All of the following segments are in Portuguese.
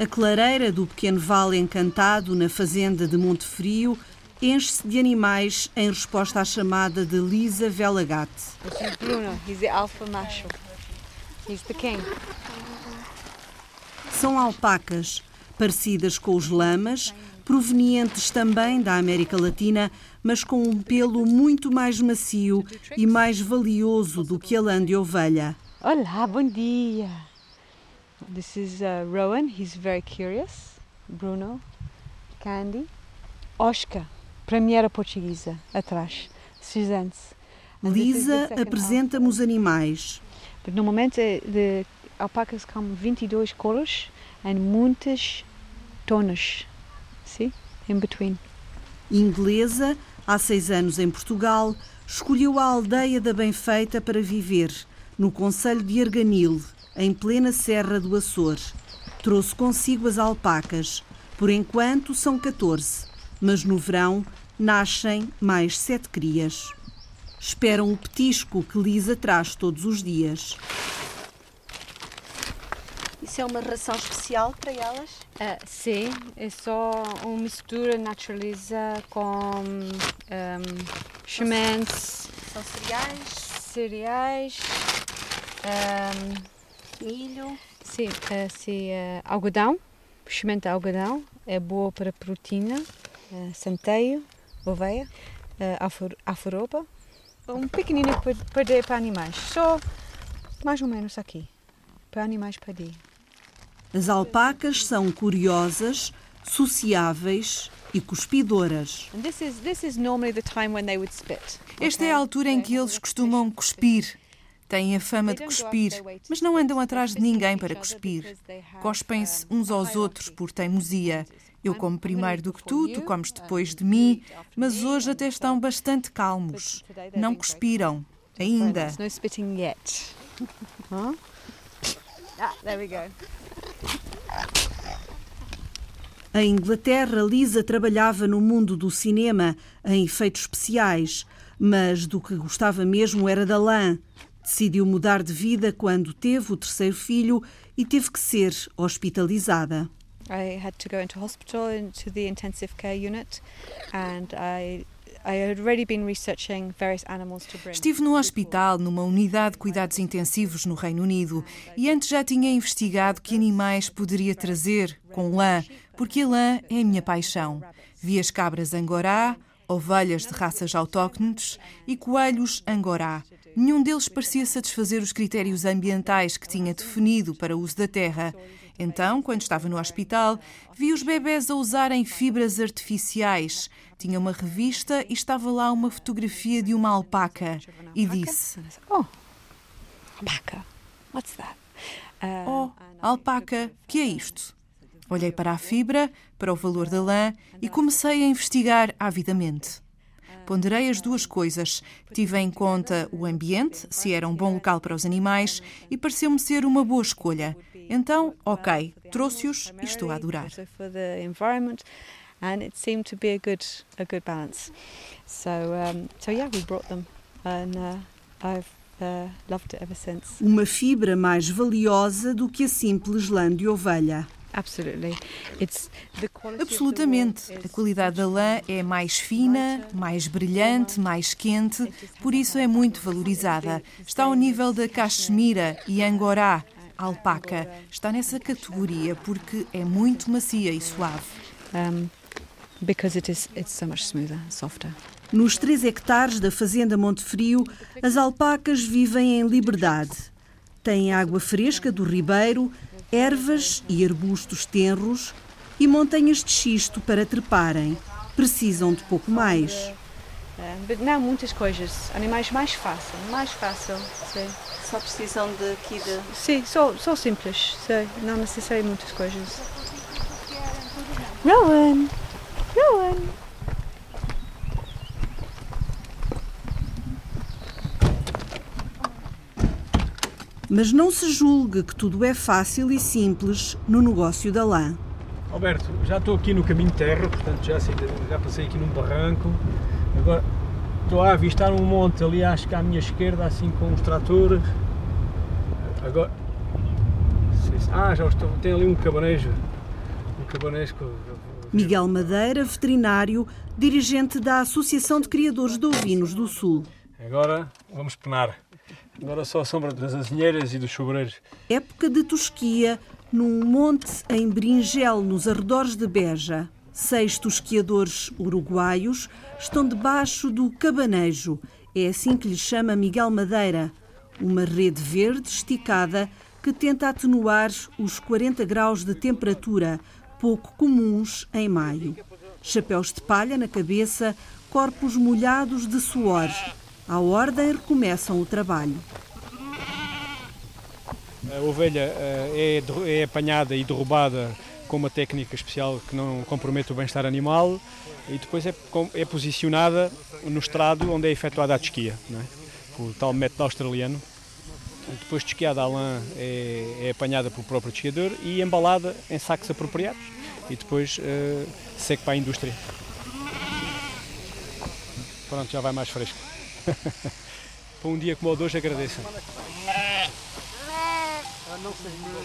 A clareira do pequeno vale encantado na fazenda de Monte Frio enche-se de animais em resposta à chamada de Lisa Velagate. This is Bruno. He's the alpha macho. He's the king. São alpacas, parecidas com os lamas, provenientes também da América Latina, mas com um pelo muito mais macio e mais valioso do que a lã de ovelha. Olá, bom dia. This is uh, Rowan. He's very curious. Bruno, Candy, Oscar, para mim era portuguesa, atrás. Suzanne. And this is the Lisa apresenta-me os animais. But normalmente eh, de alpacas com 22 cores e muitas tonas. See? In between. Inglesa, há seis anos em Portugal, escolheu a aldeia da Benfeita para viver, no Conselho de Arganil, em plena Serra do Açor. Trouxe consigo as alpacas. Por enquanto são 14, mas no verão nascem mais sete crias. Esperam o petisco que Lisa traz todos os dias. Isso é uma ração especial para elas? Uh, sim, é só uma mistura naturaliza com um, sementes, São cereais, cereais, um, milho. sim, uh, sim, uh, algodão, semente de algodão, é boa para proteína, uh, centeio, oveia, uh, alfaroba, um pequenino para, para animais, só mais ou menos aqui, para animais para dia. As alpacas são curiosas, sociáveis e cuspidoras. And this is this is normally the time when they would spit. Esta é a altura em que eles costumam cuspir. Têm a fama de cuspir, mas não andam atrás de ninguém para cuspir. Cospem-se uns aos outros por teimosia. Eu como primeiro do que tu, tu comes depois de mim, mas hoje até estão bastante calmos. Não cuspiram, ainda. There's no spitting yet. Huh? Ah, there we go. Em Inglaterra, Lisa trabalhava no mundo do cinema, em efeitos especiais, mas do que gostava mesmo era da lã. Decidiu mudar de vida quando teve o terceiro filho e teve que ser hospitalizada. I had to go into hospital into the intensive care unit, and I. Estive no hospital, numa unidade de cuidados intensivos no Reino Unido, e antes já tinha investigado que animais poderia trazer com lã, porque a lã é a minha paixão. Vi as cabras angorá, ovelhas de raças autóctones e coelhos angorá. Nenhum deles parecia satisfazer os critérios ambientais que tinha definido para o uso da terra. Então, quando estava no hospital, vi os bebés a usarem fibras artificiais. Tinha uma revista e estava lá uma fotografia de uma alpaca. E disse: oh, alpaca. What's that? Um, Oh, alpaca, que é isto? Olhei para a fibra, para o valor da lã e comecei a investigar avidamente. Ponderei as duas coisas. Tive em conta o ambiente, se era um bom local para os animais, e pareceu-me ser uma boa escolha. Então, ok, trouxe-os e estou a adorar. Also for the environment, and it seemed to be a good a good balance. So um, so yeah, we brought them, and uh, I've uh, loved it ever since. Uma fibra mais valiosa do que a simples lã de ovelha. Absolutely, it's the quality of the Absolutamente. A is qualidade da lã é mais fina, mais brilhante, mais quente, por isso é muito valorizada. Está ao nível da cachemira e angorá. A alpaca está nessa categoria porque é muito macia e suave. um, because it is it's so much smoother, softer. Nos 3 hectares da Fazenda Monte Frio, as alpacas vivem em liberdade. Têm água fresca do ribeiro, ervas e arbustos tenros e montanhas de xisto para treparem. Precisam de pouco mais. But não muitas coisas, animais mais fácil, mais fácil, sim. Só precisam de aqui de. Sim, só, só simples, sim. não necessário muitas coisas. Rowan! Rowan! Mas não se julgue que tudo é fácil e simples no negócio da lã. Alberto, já estou aqui no caminho de terra, portanto já, sei- já passei aqui num barranco. Agora estou a avistar um monte ali, acho que à minha esquerda, assim com os tratores. Agora. se- Ah, já estou, tem ali um cabanejo. cabanesco. Miguel Madeira, veterinário, dirigente da Associação de Criadores de Ovinos do Sul. Agora vamos penar. Agora só a sombra das azinheiras e dos sobreiros. Época de tosquia, num monte em Bringel, nos arredores de Beja. Seis tosquiadores uruguaios estão debaixo do cabanejo. É assim que lhe chama Miguel Madeira. Uma rede verde esticada que tenta atenuar os 40 graus de temperatura, pouco comuns em maio. Chapéus de palha na cabeça, corpos molhados de suor. À ordem recomeçam o trabalho. A ovelha é, é apanhada e derrubada com uma técnica especial que não compromete o bem-estar animal e depois é, é, posicionada no estrado onde é efetuada a desquia, é? o tal método australiano. Depois de esquiada, a lã é, é, apanhada pelo próprio desquiador e embalada em sacos apropriados e depois uh, seca para a indústria. Pronto, já vai mais fresco. Para um dia como o de hoje, agradeço.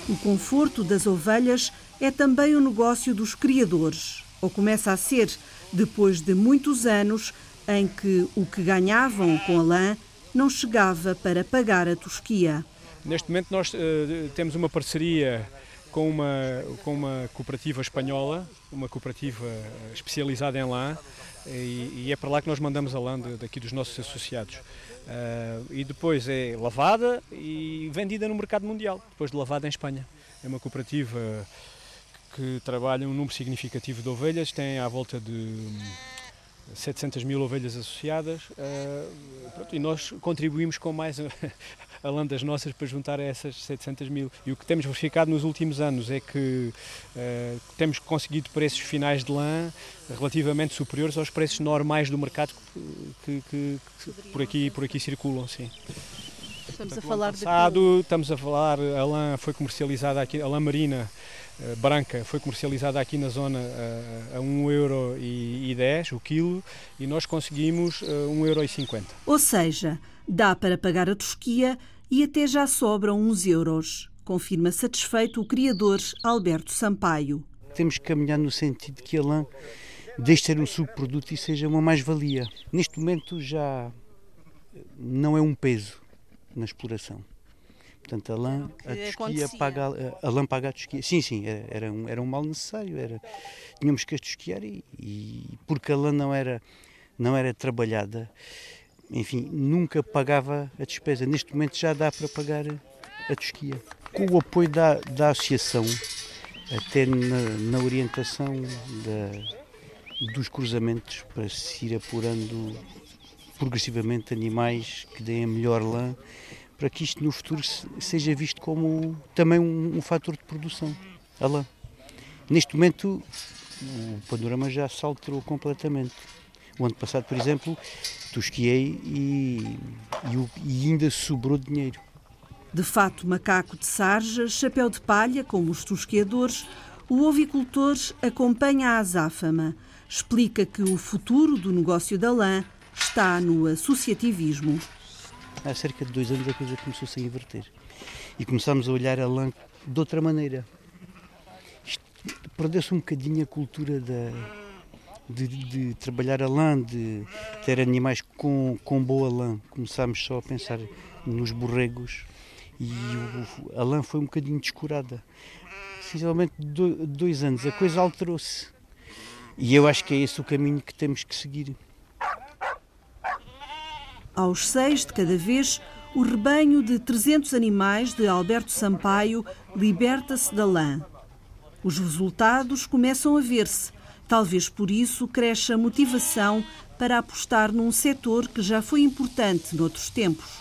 O conforto das ovelhas é também o negócio dos criadores, ou começa a ser depois de muitos anos em que o que ganhavam com a lã não chegava para pagar a tosquia. Neste momento nós uh, temos uma parceria com uma, com uma cooperativa espanhola, uma cooperativa especializada em lã, e, e, é para lá que nós mandamos a lã daqui dos nossos associados. Uh, e depois é lavada e vendida no mercado mundial, depois de lavada em Espanha. É uma cooperativa que trabalha um número significativo de ovelhas, tem à volta de 700 mil ovelhas associadas uh, pronto, e nós contribuímos com mais a lã das nossas para juntar a essas 700 mil. E o que temos verificado nos últimos anos é que uh, temos conseguido preços finais de lã relativamente superiores aos preços normais do mercado que, que, que por, aqui, por aqui circulam. Sim. Estamos Portanto, a falar passado, de... Estamos a falar, a lã foi comercializada aqui, a lã marina uh, branca foi comercializada aqui na zona uh, a 1,10€ o quilo e nós conseguimos uh, 1,50€. Ou seja, dá para pagar a tosquia e até já sobram uns euros, confirma satisfeito o criador Alberto Sampaio. Temos que caminhar no sentido de que a lã deixe de ser um subproduto e seja uma mais-valia. Neste momento já não é um peso na exploração. Portanto, a lã, a tosquia paga, a, a lã paga a tosquia. Sim, sim, era, era, um, era um mal necessário. Era, tínhamos que a tosquiar e, e, porque a lã não era, não era trabalhada, enfim, nunca pagava a despesa. Neste momento já dá para pagar a tosquia. Com o apoio da, da associação, até na, na orientação da, dos cruzamentos, para se ir apurando progressivamente animais que deem a melhor lã, para que isto no futuro seja visto como também um, um fator de produção, a lã. Neste momento, o panorama já se alterou completamente. O ano passado, por exemplo, tosquiei e, e, e ainda sobrou dinheiro. De fato, macaco de sarja, chapéu de palha, como os tosqueadores, o ovicultor acompanha a azáfama. Explica que o futuro do negócio da lã está no associativismo. Há cerca de dois anos a coisa começou-se a inverter e começámos a olhar a lã de outra maneira. Perdeu-se um bocadinho a cultura da, de, de, trabalhar a lã, de ter animais com, com boa lã. Começámos só a pensar nos borregos e o, a lã foi um bocadinho descurada. Sinceramente, dois anos, a coisa alterou-se. E eu acho que é esse o caminho que temos que seguir. Aos seis de cada vez, o rebanho de 300 animais de Alberto Sampaio liberta-se da lã. Os resultados começam a ver-se. Talvez por isso cresce a motivação para apostar num setor que já foi importante noutros tempos.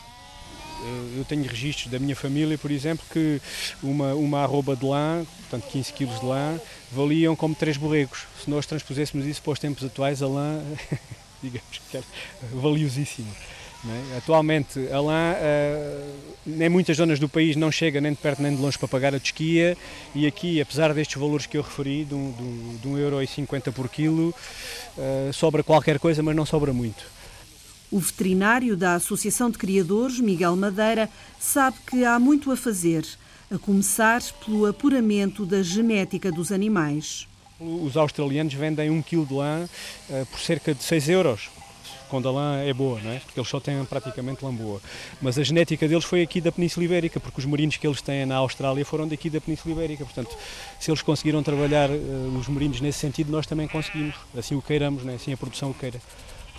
Eu tenho registros da minha família, por exemplo, que uma, uma arroba de lã, portanto 15 kg de lã, valiam como três borregos. Se nós transpuséssemos isso para os tempos atuais, a lã, digamos que era valiosíssima. É? Atualmente, a lã, uh, em muitas zonas do país, não chega nem de perto nem de longe para pagar a desquia e aqui, apesar destes valores que eu referi, de 1,50€ um, euro por quilo, uh, sobra qualquer coisa, mas não sobra muito. O veterinário da Associação de Criadores, Miguel Madeira, sabe que há muito a fazer, a começar pelo apuramento da genética dos animais. Os australianos vendem um quilo de lã uh, por cerca de 6 euros quando a lã é boa, não é? porque eles só têm praticamente lã boa. Mas a genética deles foi aqui da Península Ibérica, porque os merinos que eles têm na Austrália foram daqui da Península Ibérica. Portanto, se eles conseguiram trabalhar uh, os merinos nesse sentido, nós também conseguimos, assim o queiramos, não é? assim a produção o queira.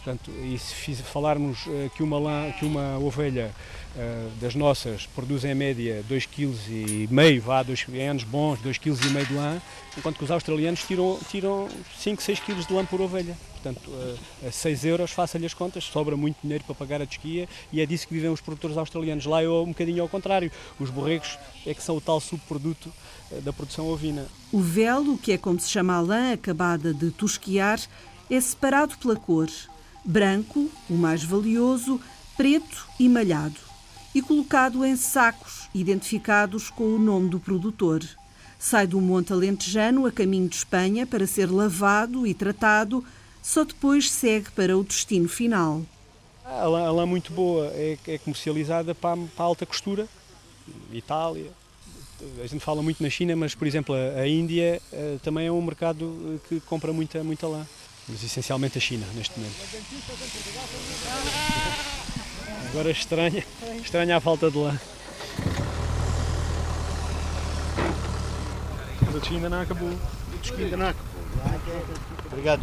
Portanto, e se falarmos uh, que uma, lã, que uma ovelha uh, das nossas produz em média 2,5 kg, vá, dois, em anos bons, 2,5 kg de lã, enquanto que os australianos tiram, tiram 5, 6 kg de lã por ovelha. Portanto, uh, a 6 euros, faça-lhe as contas, sobra muito dinheiro para pagar a desquia e é disso que vivem os produtores australianos. Lá é um bocadinho ao contrário. Os borregos é que são o tal subproduto da produção ovina. O velo, que é como se chama a lã acabada de tosquiar, é separado pela cor branco, o mais valioso, preto e malhado, e colocado em sacos identificados com o nome do produtor. Sai do Monte Alentejano a caminho de Espanha para ser lavado e tratado, só depois segue para o destino final. A lã, a lã muito boa é, é comercializada para, para, a alta costura, Itália. A gente fala muito na China, mas, por exemplo, a, Índia uh, também é um mercado eh, que compra muita, muita lã mas essencialmente a China neste momento. Agora estranha, estranha a falta de lã. Mas a China não acabou. O ainda não acabou. Obrigado.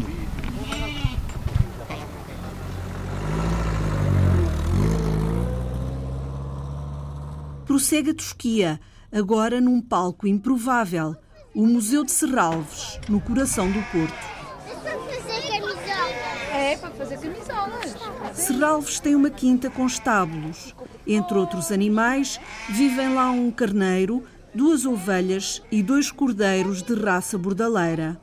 Prossegue a Tosquia, agora num palco improvável, o Museu de Serralves, no coração do Porto. Fazer camisolas. Serralves tem uma quinta com estábulos. Entre outros animais, vivem lá um carneiro, duas ovelhas e dois cordeiros de raça bordaleira.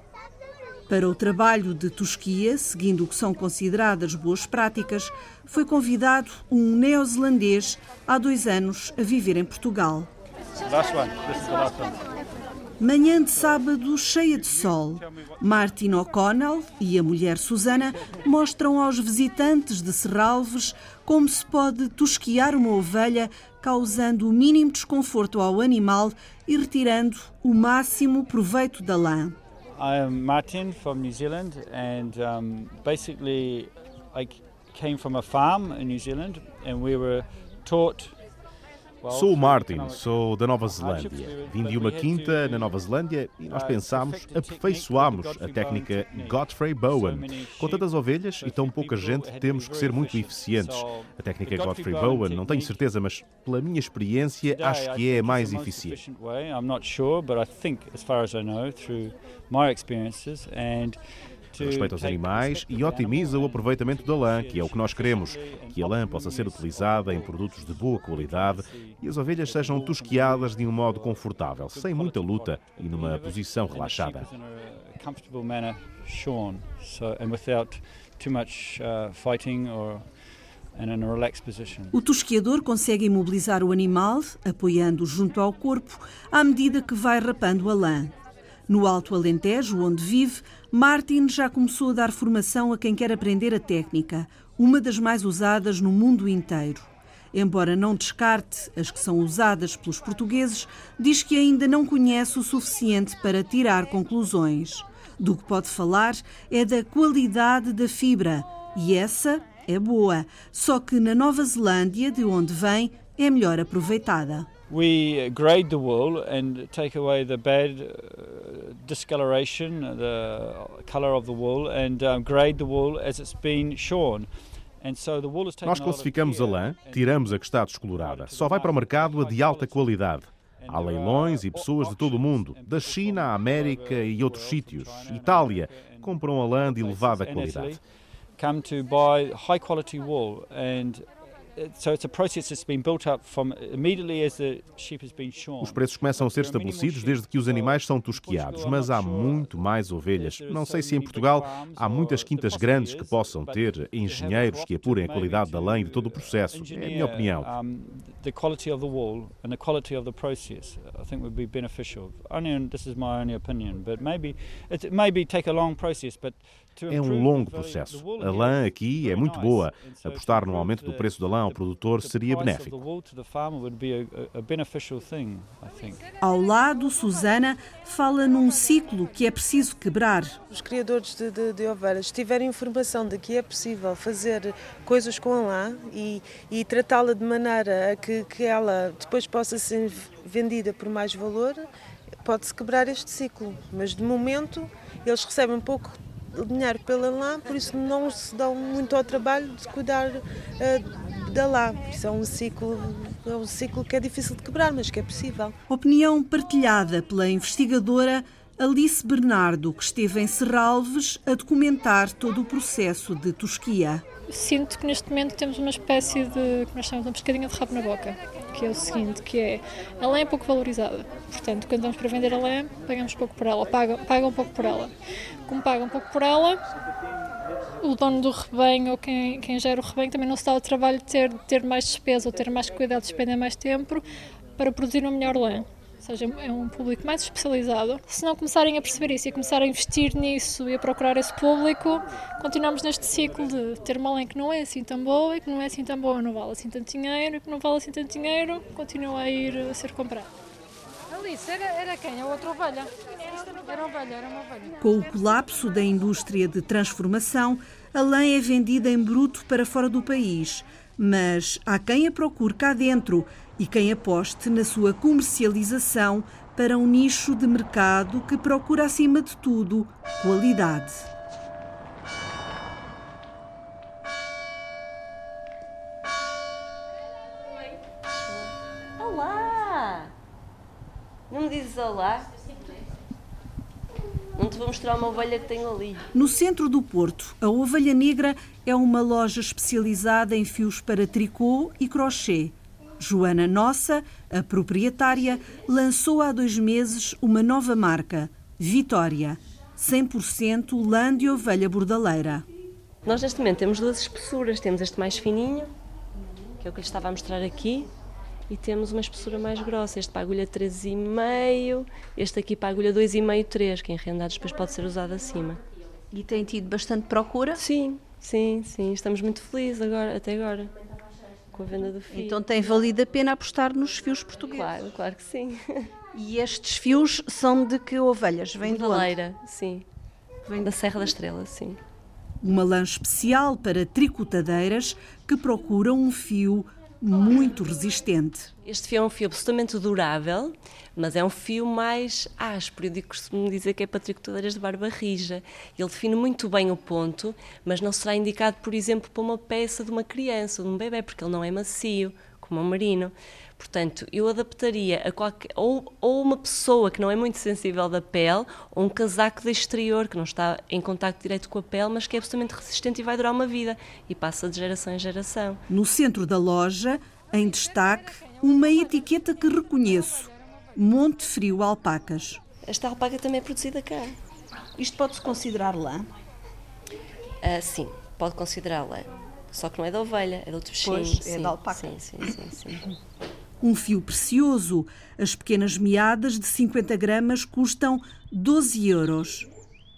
Para o trabalho de tosquia, seguindo o que são consideradas boas práticas, foi convidado um neozelandês há dois anos a viver em Portugal. Last one. This is the last one. Manhã de sábado cheia de sol. Martin O'Connell e a mulher Susana mostram aos visitantes de Serralves como se pode tosquiar uma ovelha, causando o mínimo desconforto ao animal e retirando o máximo proveito da lã. I am Martin from New Zealand and um, basically I came from a farm in New Zealand and we were taught Sou o Martin, sou da Nova Zelândia. Vim de uma quinta na Nova Zelândia e nós pensámos, aperfeiçoámos a técnica Godfrey Bowen. Com tantas ovelhas e tão pouca gente, temos que ser muito eficientes. A técnica Godfrey Bowen, não tenho certeza, mas pela minha experiência, acho que é a mais eficiente. I'm not sure, but I think, as far as I know, through my experiences and respeita os animais e otimiza o aproveitamento da lã, que é o que nós queremos, que a lã possa ser utilizada em produtos de boa qualidade e as ovelhas sejam tosquiadas de um modo confortável, sem muita luta e numa posição relaxada. O tosquiador consegue imobilizar o animal, apoiando-o junto ao corpo, à medida que vai rapando a lã. No Alto Alentejo, onde vive, Martin já começou a dar formação a quem quer aprender a técnica, uma das mais usadas no mundo inteiro. Embora não descarte as que são usadas pelos portugueses, diz que ainda não conhece o suficiente para tirar conclusões. Do que pode falar é da qualidade da fibra, e essa é boa, só que na Nova Zelândia, de onde vem, é melhor aproveitada. We grade the wool and take away the bad uh, discoloration, the color of the wool, and um, grade the wool as it's been shorn. Nós classificamos a lã, tiramos a que está descolorada. Só vai para o mercado a de alta qualidade. Há leilões e pessoas de todo o mundo, da China à América e outros sítios. Itália, compram a lã de elevada qualidade. Come to buy high quality wool and os preços começam a ser estabelecidos desde que os animais são tosquiados, mas há muito mais ovelhas. Não sei se em Portugal há muitas quintas grandes que possam ter engenheiros que apurem a qualidade da lã e de todo o processo. É a minha opinião. The quality of the wool and the quality of the process, I think would be beneficial. Only, this is my only opinion, but maybe it maybe take a long process, but É um longo processo. A lã aqui é muito boa. Apostar no aumento do preço da lã ao produtor seria benéfico. Ao lado, Susana fala num ciclo que é preciso quebrar. Os criadores de, de, de ovelhas tiverem informação de que é possível fazer coisas com a lã e, e tratá-la de maneira a que, que ela depois possa ser vendida por mais valor, pode-se quebrar este ciclo. Mas de momento eles recebem pouco dinheiro pela lã, por isso não se dão muito ao trabalho de cuidar uh, da lã. Isso é um ciclo, é um ciclo que é difícil de quebrar, mas que é possível. Opinião partilhada pela investigadora Alice Bernardo, que esteve em Serralves a documentar todo o processo de tosquia. Sinto que neste momento temos uma espécie de, que nós chamamos de uma pescadinha de rabo na boca, que é o seguinte, que é, a lã é pouco valorizada, portanto, quando vamos para vender a lã, pagamos pouco por ela, pagam, pagam pouco por ela. Como pagam pouco por ela, o dono do rebanho ou quem, quem gera o rebanho também não se dá o trabalho de ter, ter mais despesa ou ter mais cuidado, de despender mais tempo para produzir uma melhor lã seja, é um público mais especializado. Se não começarem a perceber isso e a começar a investir nisso e a procurar esse público, continuamos neste ciclo de ter uma lã que não é assim tão boa e que não é assim tão boa, não vale assim tanto dinheiro e que não vale assim tanto dinheiro, continua a ir a ser comprado. Alice, era, era quem? A outra ovelha? Era ovelha, era uma ovelha. Com o colapso da indústria de transformação, a lã é vendida em bruto para fora do país. Mas há quem a procure cá dentro e quem aposte na sua comercialização para um nicho de mercado que procura, acima de tudo, qualidade. Olá! Não me dizes olá? Te vou mostrar uma ovelha que tenho ali. No centro do Porto, a Ovelha Negra é uma loja especializada em fios para tricô e crochê Joana Nossa, a proprietária, lançou há dois meses uma nova marca, Vitória, 100% lã de ovelha bordaleira. Nós neste momento temos duas espessuras, temos este mais fininho, que é o que lhe estava a mostrar aqui, e temos uma espessura mais grossa, este para a agulha 3,5, este aqui para a agulha 2,5, 3, que em realidade depois pode ser usado acima. E tem tido bastante procura? Sim, sim, sim, estamos muito felizes agora, até agora com a venda do fio. Então tem valido a pena apostar nos fios portugueses? Claro, claro que sim. E estes fios são de que ovelhas? Vêm de Leira, sim. Vem da Serra da Estrela, sim. Uma lã especial para tricotadeiras que procuram um fio muito resistente. Este fio é um fio absolutamente durável, mas é um fio mais áspero. Eu costumo dizer que é para tricotadeiras de barba rija. Ele define muito bem o ponto, mas não será indicado, por exemplo, para uma peça de uma criança de um bebê, porque ele não é macio, como um merino. Portanto, eu adaptaria a qualquer. Ou, ou uma pessoa que não é muito sensível da pele, ou um casaco de exterior que não está em contato direto com a pele, mas que é absolutamente resistente e vai durar uma vida. E passa de geração em geração. No centro da loja, em destaque, uma etiqueta que reconheço: Monte Frio Alpacas. Esta alpaca também é produzida cá. Isto pode-se considerar lã? Uh, sim, pode considerar lã. Só que não é da ovelha, é do outro bichinho. Pois, é da alpaca. Sim, sim, sim, sim. Um fio precioso. As pequenas meadas de 50 gramas custam 12 euros.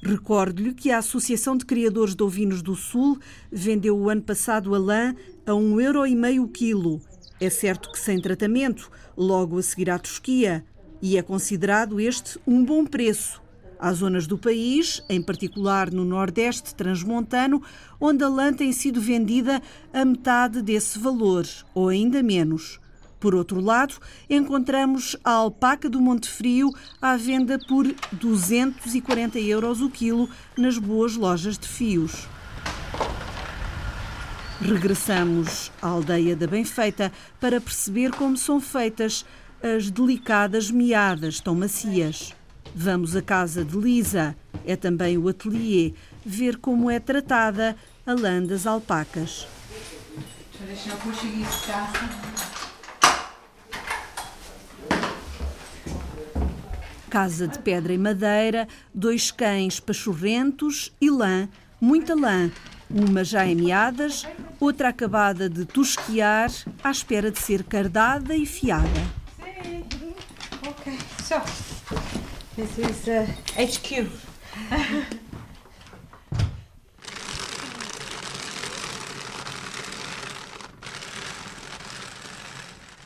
Recordo-lhe que a Associação de Criadores de Ovinos do Sul vendeu o ano passado a lã a 1,5 euro o quilo. É certo que sem tratamento, logo a seguir à tosquia, e é considerado este um bom preço. Há zonas do país, em particular no Nordeste transmontano, onde a lã tem sido vendida a metade desse valor, ou ainda menos. Por outro lado, encontramos a alpaca do Monte Frio à venda por 240 euros o quilo nas boas lojas de fios. Regressamos à aldeia da Benfeita para perceber como são feitas as delicadas meadas tão macias. Vamos à casa de Lisa, é também o atelier, ver como é tratada a lã das alpacas. Deixa eu casa de pedra e madeira, dois cães pachorrentos e lã, muita lã, uma já em outra acabada de tosquiar, à espera de ser cardada e fiada. Sim. Ok, so this is uh, HQ.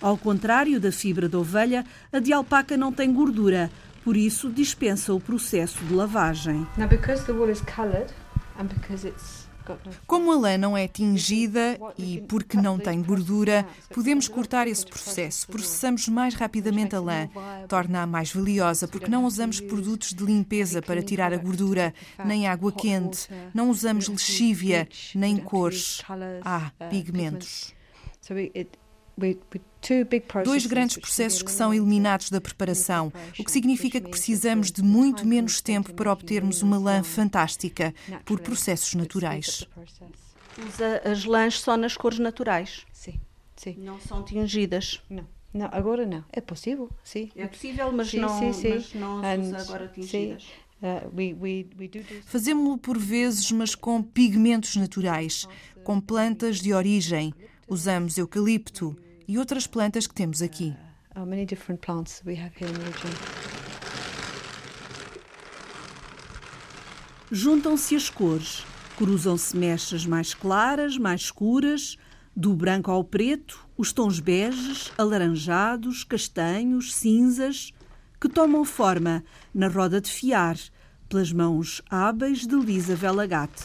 Ao contrário da fibra de ovelha, a de alpaca não tem gordura, por isso dispensa o processo de lavagem. Now because the wool is colored and because it's como a lã não é tingida e porque não tem gordura, podemos cortar esse processo. Processamos mais rapidamente a lã. Torna-a mais valiosa porque não usamos produtos de limpeza para tirar a gordura, nem água quente. Não usamos lexívia, nem cores. Ah, pigmentos. Dois grandes processos que são eliminados da preparação, o que significa que precisamos de muito menos tempo para obtermos uma lã fantástica, por processos naturais. Usa as lãs só nas cores naturais? Sim, sim. Não são tingidas? Não. Não, agora não. É possível, sim. É possível, mas sim, não, sim, sim. Mas não usa agora tingidas. Uh, Fazemos-lo por vezes, mas com pigmentos naturais, com plantas de origem. Usamos eucalipto, e outras plantas que temos aqui. Juntam-se as cores, cruzam-se mechas mais claras, mais escuras, do branco ao preto, os tons beges, alaranjados, castanhos, cinzas, que tomam forma na roda de fiar, pelas mãos hábeis de Lisa Velagate.